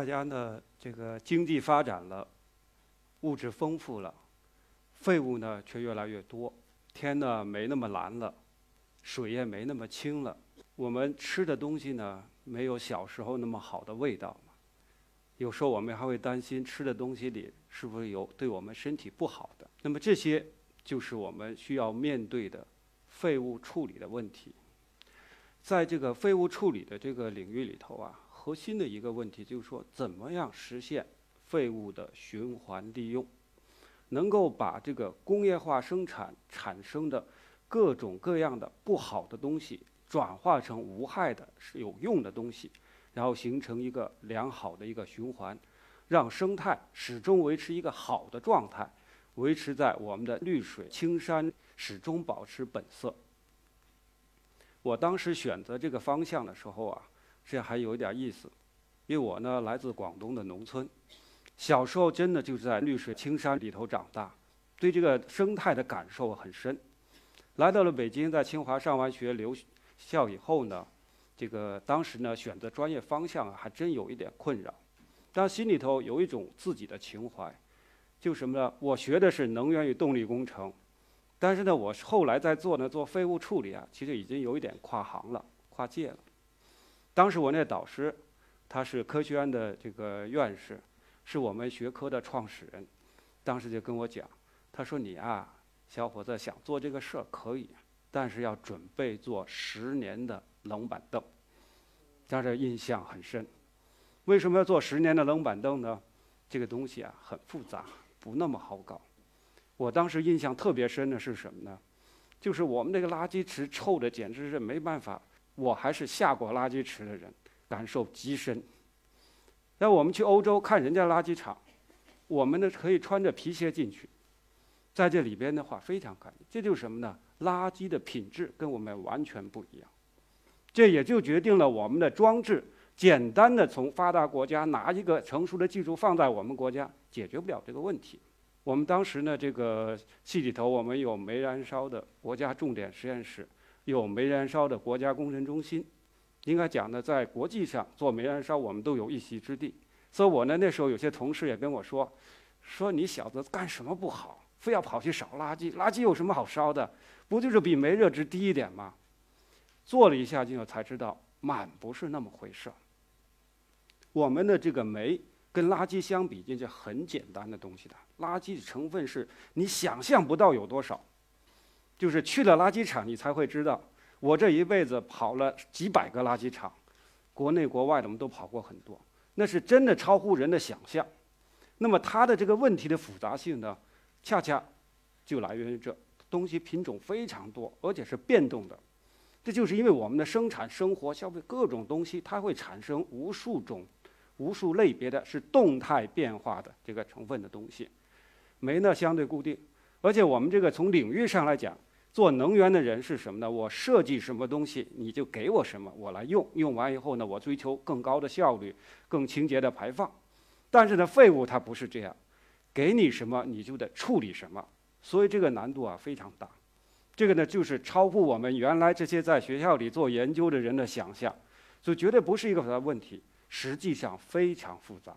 大家呢，这个经济发展了，物质丰富了，废物呢却越来越多，天呢没那么蓝了，水也没那么清了，我们吃的东西呢没有小时候那么好的味道了有时候我们还会担心吃的东西里是不是有对我们身体不好的。那么这些就是我们需要面对的废物处理的问题。在这个废物处理的这个领域里头啊，核心的一个问题就是说，怎么样实现废物的循环利用，能够把这个工业化生产产生的各种各样的不好的东西转化成无害的、是有用的东西，然后形成一个良好的一个循环，让生态始终维持一个好的状态，维持在我们的绿水青山始终保持本色。我当时选择这个方向的时候啊，这还有一点意思，因为我呢来自广东的农村，小时候真的就是在绿水青山里头长大，对这个生态的感受很深。来到了北京，在清华上完学留校以后呢，这个当时呢选择专业方向还真有一点困扰，但心里头有一种自己的情怀，就什么呢？我学的是能源与动力工程。但是呢，我后来在做呢，做废物处理啊，其实已经有一点跨行了，跨界了。当时我那导师，他是科学院的这个院士，是我们学科的创始人，当时就跟我讲，他说：“你啊，小伙子想做这个事儿可以，但是要准备做十年的冷板凳。”当时印象很深。为什么要做十年的冷板凳呢？这个东西啊，很复杂，不那么好搞。我当时印象特别深的是什么呢？就是我们那个垃圾池臭的简直是没办法。我还是下过垃圾池的人，感受极深。那我们去欧洲看人家垃圾场，我们呢可以穿着皮鞋进去，在这里边的话非常干净。这就是什么呢？垃圾的品质跟我们完全不一样。这也就决定了我们的装置简单的从发达国家拿一个成熟的技术放在我们国家解决不了这个问题。我们当时呢，这个系里头我们有煤燃烧的国家重点实验室，有煤燃烧的国家工程中心。应该讲呢，在国际上做煤燃烧，我们都有一席之地。所以我呢，那时候有些同事也跟我说，说你小子干什么不好，非要跑去烧垃圾？垃圾有什么好烧的？不就是比煤热值低一点吗？做了一下，就才知道，满不是那么回事。我们的这个煤。跟垃圾相比，这是很简单的东西的。垃圾的成分是你想象不到有多少，就是去了垃圾场，你才会知道。我这一辈子跑了几百个垃圾场，国内国外的我们都跑过很多，那是真的超乎人的想象。那么它的这个问题的复杂性呢，恰恰就来源于这东西品种非常多，而且是变动的。这就是因为我们的生产、生活、消费各种东西，它会产生无数种。无数类别的是动态变化的这个成分的东西，煤呢相对固定，而且我们这个从领域上来讲，做能源的人是什么呢？我设计什么东西，你就给我什么，我来用，用完以后呢，我追求更高的效率、更清洁的排放。但是呢，废物它不是这样，给你什么你就得处理什么，所以这个难度啊非常大。这个呢就是超乎我们原来这些在学校里做研究的人的想象，所以绝对不是一个问题。实际上非常复杂，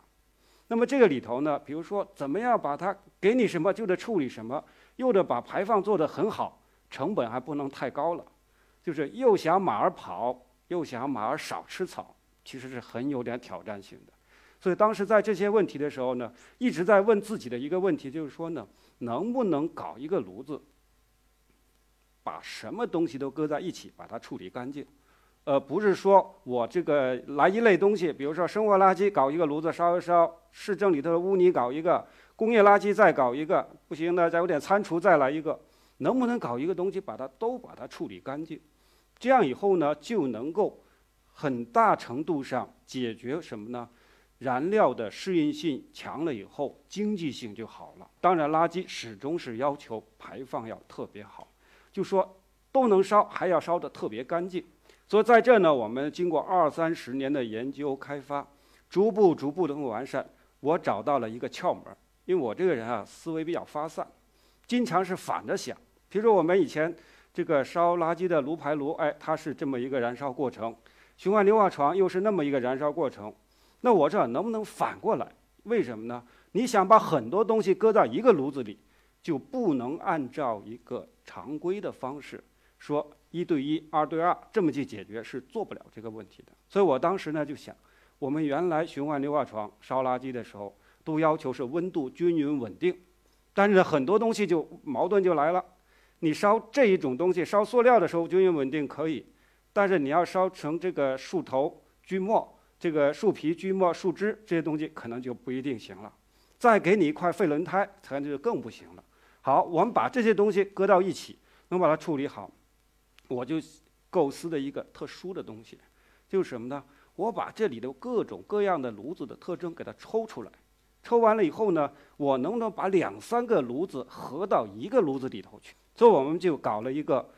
那么这个里头呢，比如说怎么样把它给你什么就得处理什么，又得把排放做得很好，成本还不能太高了，就是又想马儿跑，又想马儿少吃草，其实是很有点挑战性的。所以当时在这些问题的时候呢，一直在问自己的一个问题，就是说呢，能不能搞一个炉子，把什么东西都搁在一起，把它处理干净。呃，不是说我这个来一类东西，比如说生活垃圾搞一个炉子烧一烧，市政里头的污泥搞一个，工业垃圾再搞一个，不行呢再有点餐厨再来一个，能不能搞一个东西把它都把它处理干净？这样以后呢就能够很大程度上解决什么呢？燃料的适应性强了以后，经济性就好了。当然，垃圾始终是要求排放要特别好，就说都能烧，还要烧得特别干净。所以在这呢，我们经过二三十年的研究开发，逐步逐步的完善。我找到了一个窍门，因为我这个人啊，思维比较发散，经常是反着想。比如说我们以前这个烧垃圾的炉排炉，哎，它是这么一个燃烧过程；循环硫化床又是那么一个燃烧过程。那我这能不能反过来？为什么呢？你想把很多东西搁在一个炉子里，就不能按照一个常规的方式说一对一、二对二这么去解决，是做不了这个问题的。所以我当时呢就想，我们原来循环硫化床烧垃圾的时候，都要求是温度均匀稳定，但是很多东西就矛盾就来了。你烧这一种东西，烧塑料的时候均匀稳定可以，但是你要烧成这个树头、锯末、这个树皮、锯末、树枝这些东西，可能就不一定行了。再给你一块废轮胎，可能就更不行了。好，我们把这些东西搁到一起，能把它处理好，我就构思的一个特殊的东西，就是什么呢？我把这里的各种各样的炉子的特征给它抽出来，抽完了以后呢，我能不能把两三个炉子合到一个炉子里头去？所以我们就搞了一个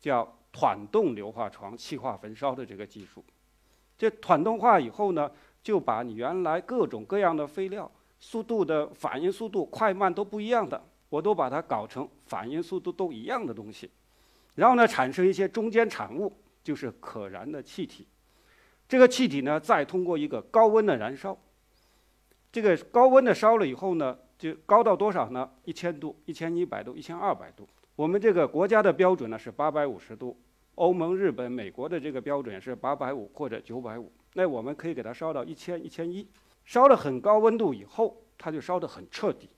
叫团动硫化床气化焚烧的这个技术。这团动化以后呢，就把你原来各种各样的废料。速度的反应速度快慢都不一样的，我都把它搞成反应速度都一样的东西，然后呢，产生一些中间产物，就是可燃的气体。这个气体呢，再通过一个高温的燃烧，这个高温的烧了以后呢，就高到多少呢？一千度、一千一百度、一千二百度。我们这个国家的标准呢是八百五十度，欧盟、日本、美国的这个标准是八百五或者九百五，那我们可以给它烧到一千、一千一。烧了很高温度以后，它就烧得很彻底。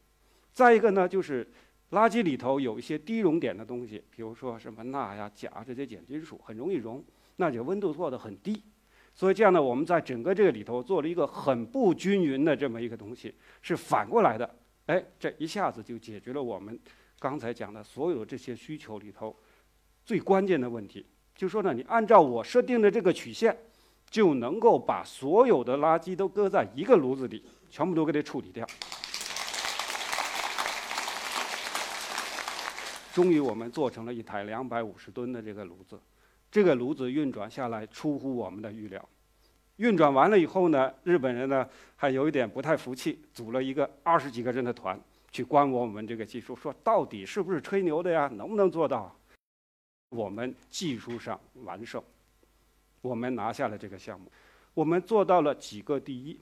再一个呢，就是垃圾里头有一些低熔点的东西，比如说什么钠呀、钾这些碱金属，很容易熔，那就温度做得很低。所以这样呢，我们在整个这个里头做了一个很不均匀的这么一个东西，是反过来的。哎，这一下子就解决了我们刚才讲的所有这些需求里头最关键的问题。就说呢，你按照我设定的这个曲线。就能够把所有的垃圾都搁在一个炉子里，全部都给它处理掉。终于，我们做成了一台两百五十吨的这个炉子。这个炉子运转下来出乎我们的预料。运转完了以后呢，日本人呢还有一点不太服气，组了一个二十几个人的团去观摩我们这个技术，说到底是不是吹牛的呀？能不能做到？我们技术上完胜。我们拿下了这个项目，我们做到了几个第一，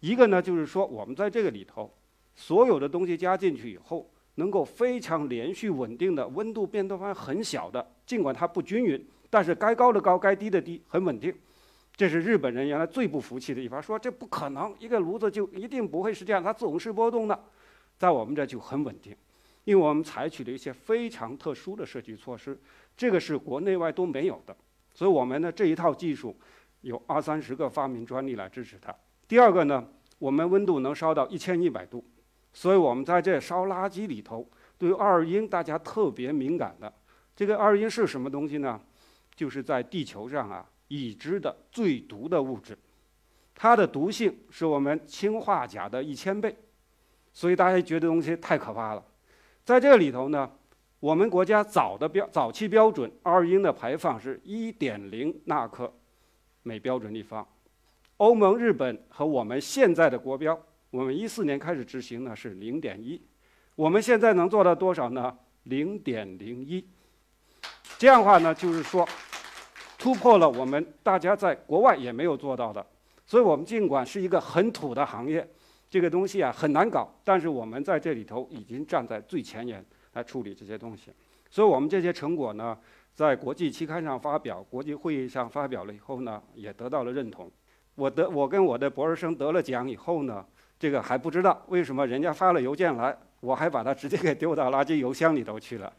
一个呢就是说我们在这个里头，所有的东西加进去以后，能够非常连续稳定的温度变动范围很小的，尽管它不均匀，但是该高的高，该低的低，很稳定。这是日本人原来最不服气的一方，说这不可能，一个炉子就一定不会是这样，它总是波动的，在我们这就很稳定，因为我们采取了一些非常特殊的设计措施，这个是国内外都没有的。所以我们的这一套技术有二三十个发明专利来支持它。第二个呢，我们温度能烧到一千一百度，所以我们在这烧垃圾里头，对二阴大家特别敏感的。这个二阴是什么东西呢？就是在地球上啊已知的最毒的物质，它的毒性是我们氰化钾的一千倍，所以大家觉得东西太可怕了。在这里头呢。我们国家早的标早期标准，二英的排放是1.0纳克每标准立方。欧盟、日本和我们现在的国标，我们一四年开始执行呢是0.1，我们现在能做到多少呢？0.01。这样的话呢，就是说突破了我们大家在国外也没有做到的。所以我们尽管是一个很土的行业，这个东西啊很难搞，但是我们在这里头已经站在最前沿。来处理这些东西，所以我们这些成果呢，在国际期刊上发表，国际会议上发表了以后呢，也得到了认同。我得我跟我的博士生得了奖以后呢，这个还不知道为什么人家发了邮件来，我还把它直接给丢到垃圾邮箱里头去了。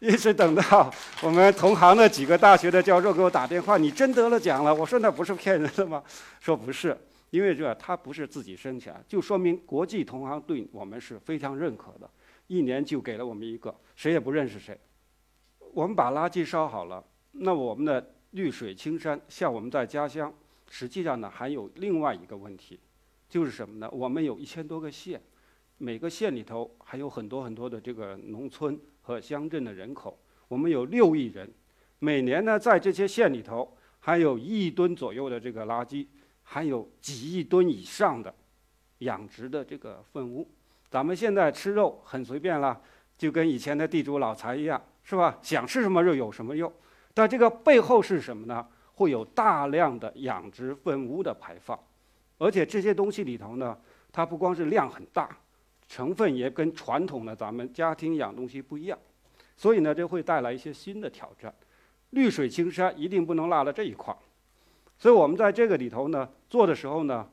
一直等到我们同行的几个大学的教授给我打电话，你真得了奖了？我说那不是骗人的吗？说不是，因为这他不是自己申请，就说明国际同行对我们是非常认可的。一年就给了我们一个，谁也不认识谁。我们把垃圾烧好了，那我们的绿水青山，像我们在家乡，实际上呢还有另外一个问题，就是什么呢？我们有一千多个县，每个县里头还有很多很多的这个农村和乡镇的人口，我们有六亿人，每年呢在这些县里头还有一亿吨左右的这个垃圾，还有几亿吨以上的养殖的这个粪污。咱们现在吃肉很随便了，就跟以前的地主老财一样，是吧？想吃什么肉有什么肉。但这个背后是什么呢？会有大量的养殖粪污的排放，而且这些东西里头呢，它不光是量很大，成分也跟传统的咱们家庭养东西不一样，所以呢，这会带来一些新的挑战。绿水青山一定不能落了这一块儿，所以我们在这个里头呢做的时候呢，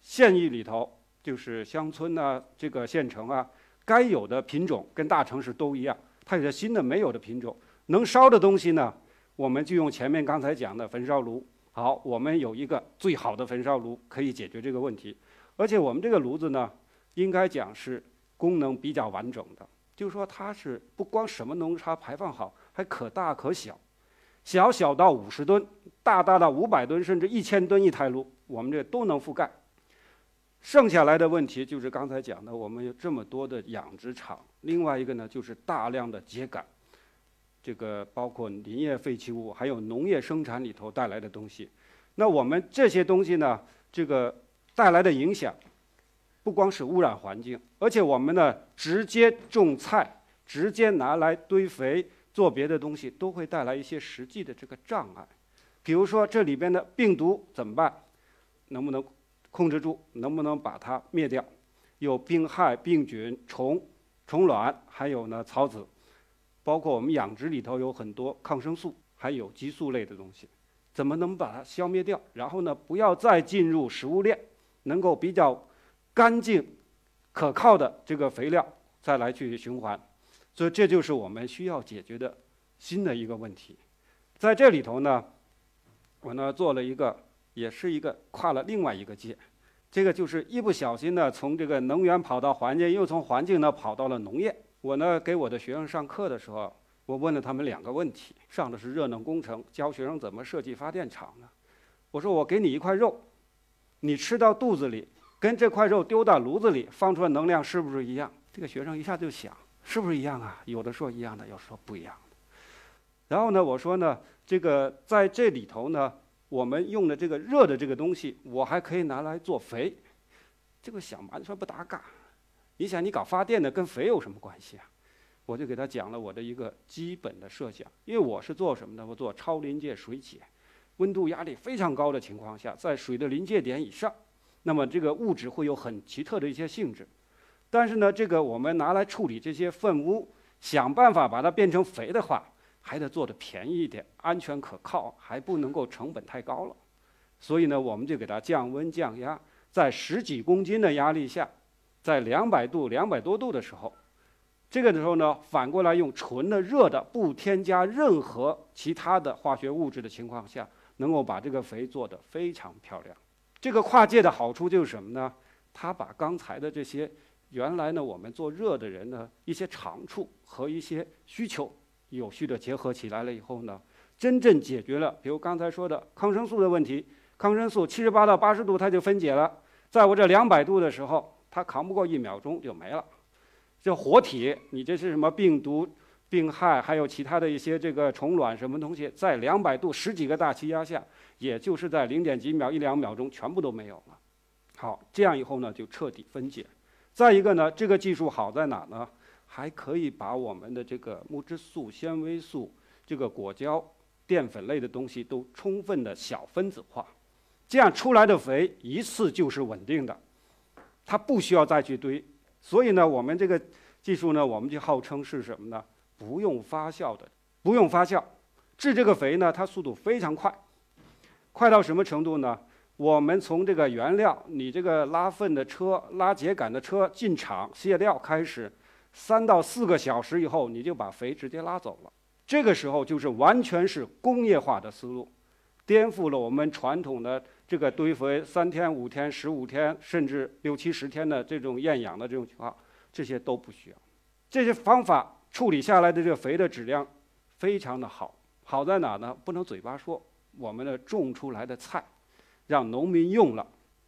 县域里头就是乡村呐，这个县城啊，该有的品种跟大城市都一样，它有些新的没有的品种，能烧的东西呢。我们就用前面刚才讲的焚烧炉。好，我们有一个最好的焚烧炉可以解决这个问题，而且我们这个炉子呢，应该讲是功能比较完整的，就是说它是不光什么能差排放好，还可大可小，小小到五十吨，大大到五百吨，甚至一千吨一台炉，我们这都能覆盖。剩下来的问题就是刚才讲的，我们有这么多的养殖场，另外一个呢就是大量的秸秆。这个包括林业废弃物，还有农业生产里头带来的东西，那我们这些东西呢，这个带来的影响，不光是污染环境，而且我们呢直接种菜，直接拿来堆肥做别的东西，都会带来一些实际的这个障碍。比如说这里边的病毒怎么办？能不能控制住？能不能把它灭掉？有病害、病菌、虫、虫卵，还有呢草籽。包括我们养殖里头有很多抗生素，还有激素类的东西，怎么能把它消灭掉？然后呢，不要再进入食物链，能够比较干净、可靠的这个肥料再来去循环。所以这就是我们需要解决的新的一个问题。在这里头呢，我呢做了一个，也是一个跨了另外一个界，这个就是一不小心呢从这个能源跑到环境，又从环境呢跑到了农业。我呢，给我的学生上课的时候，我问了他们两个问题。上的是热能工程，教学生怎么设计发电厂呢？我说我给你一块肉，你吃到肚子里，跟这块肉丢到炉子里放出来能量是不是一样？这个学生一下就想，是不是一样啊？有的说一样的，有的说不一样的。然后呢，我说呢，这个在这里头呢，我们用的这个热的这个东西，我还可以拿来做肥。这个想完全不搭嘎。你想，你搞发电的跟肥有什么关系啊？我就给他讲了我的一个基本的设想，因为我是做什么的？我做超临界水解，温度压力非常高的情况下，在水的临界点以上，那么这个物质会有很奇特的一些性质。但是呢，这个我们拿来处理这些粪污，想办法把它变成肥的话，还得做的便宜一点，安全可靠，还不能够成本太高了。所以呢，我们就给它降温降压，在十几公斤的压力下。在两百度、两百多度的时候，这个时候呢，反过来用纯的热的，不添加任何其他的化学物质的情况下，能够把这个肥做得非常漂亮。这个跨界的好处就是什么呢？它把刚才的这些原来呢我们做热的人的一些长处和一些需求有序的结合起来了以后呢，真正解决了，比如刚才说的抗生素的问题。抗生素七十八到八十度它就分解了，在我这两百度的时候。它扛不过一秒钟就没了，这活体，你这是什么病毒、病害，还有其他的一些这个虫卵什么东西，在两百度十几个大气压下，也就是在零点几秒、一两秒钟全部都没有了。好，这样以后呢就彻底分解。再一个呢，这个技术好在哪呢？还可以把我们的这个木质素、纤维素、这个果胶、淀粉类的东西都充分的小分子化，这样出来的肥一次就是稳定的。它不需要再去堆，所以呢，我们这个技术呢，我们就号称是什么呢？不用发酵的，不用发酵，制这个肥呢，它速度非常快，快到什么程度呢？我们从这个原料，你这个拉粪的车、拉秸秆的车进厂卸料开始，三到四个小时以后，你就把肥直接拉走了。这个时候就是完全是工业化的思路，颠覆了我们传统的。这个堆肥三天、五天、十五天，甚至六七十天的这种厌氧的这种情况，这些都不需要。这些方法处理下来的这个肥的质量非常的好，好在哪呢？不能嘴巴说，我们的种出来的菜，让农民用了，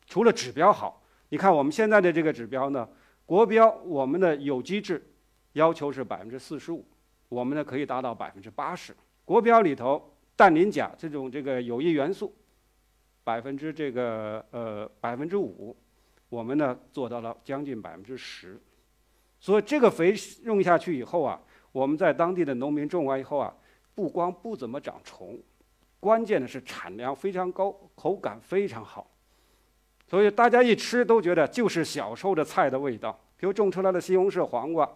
除了指标好，你看我们现在的这个指标呢，国标我们的有机质要求是百分之四十五，我们呢可以达到百分之八十。国标里头氮磷钾这种这个有益元素。百分之这个呃百分之五，我们呢做到了将近百分之十，所以这个肥用下去以后啊，我们在当地的农民种完以后啊，不光不怎么长虫，关键的是产量非常高，口感非常好，所以大家一吃都觉得就是小时候的菜的味道。比如种出来的西红柿、黄瓜，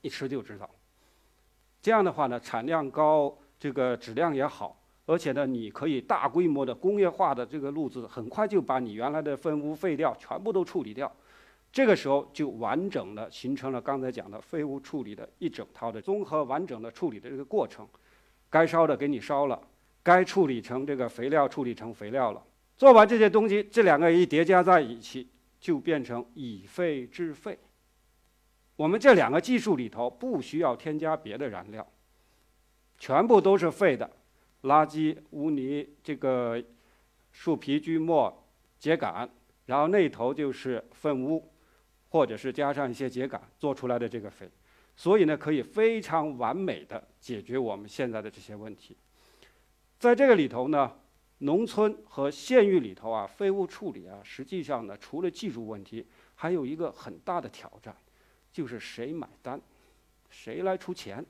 一吃就知道。这样的话呢，产量高，这个质量也好，而且呢，你可以大规模的工业化的这个路子，很快就把你原来的粪污废料全部都处理掉。这个时候就完整的形成了刚才讲的废物处理的一整套的综合完整的处理的这个过程。该烧的给你烧了，该处理成这个肥料处理成肥料了。做完这些东西，这两个一叠加在一起，就变成以废制废。我们这两个技术里头不需要添加别的燃料，全部都是废的，垃圾、污泥、这个树皮、锯末、秸秆，然后那头就是粪污，或者是加上一些秸秆做出来的这个肥，所以呢，可以非常完美的解决我们现在的这些问题。在这个里头呢，农村和县域里头啊，废物处理啊，实际上呢，除了技术问题，还有一个很大的挑战。就是谁买单，谁来出钱。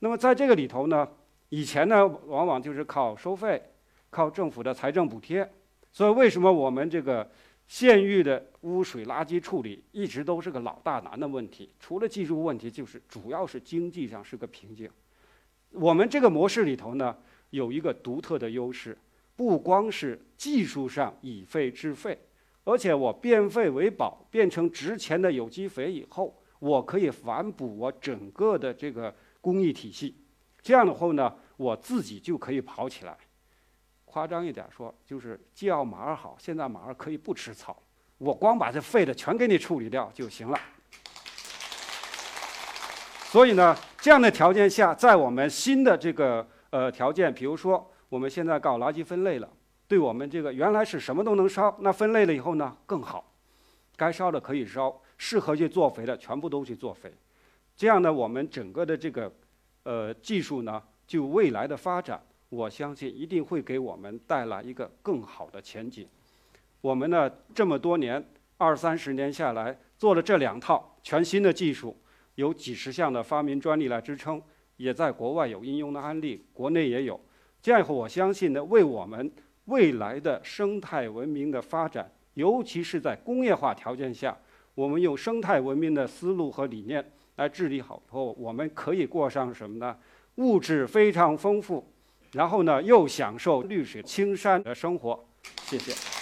那么在这个里头呢，以前呢往往就是靠收费，靠政府的财政补贴。所以为什么我们这个县域的污水垃圾处理一直都是个老大难的问题？除了技术问题，就是主要是经济上是个瓶颈。我们这个模式里头呢，有一个独特的优势，不光是技术上以废制废。而且我变废为宝，变成值钱的有机肥以后，我可以反哺我整个的这个工艺体系。这样的话呢，我自己就可以跑起来。夸张一点说，就是既要马儿好，现在马儿可以不吃草，我光把这废的全给你处理掉就行了。所以呢，这样的条件下，在我们新的这个呃条件，比如说我们现在搞垃圾分类了。对我们这个原来是什么都能烧，那分类了以后呢更好，该烧的可以烧，适合去做肥的全部都去做肥，这样呢我们整个的这个呃技术呢就未来的发展，我相信一定会给我们带来一个更好的前景。我们呢这么多年二三十年下来做了这两套全新的技术，有几十项的发明专利来支撑，也在国外有应用的案例，国内也有。这样以后我相信呢为我们。未来的生态文明的发展，尤其是在工业化条件下，我们用生态文明的思路和理念来治理好以后，我们可以过上什么呢？物质非常丰富，然后呢又享受绿水青山的生活。谢谢。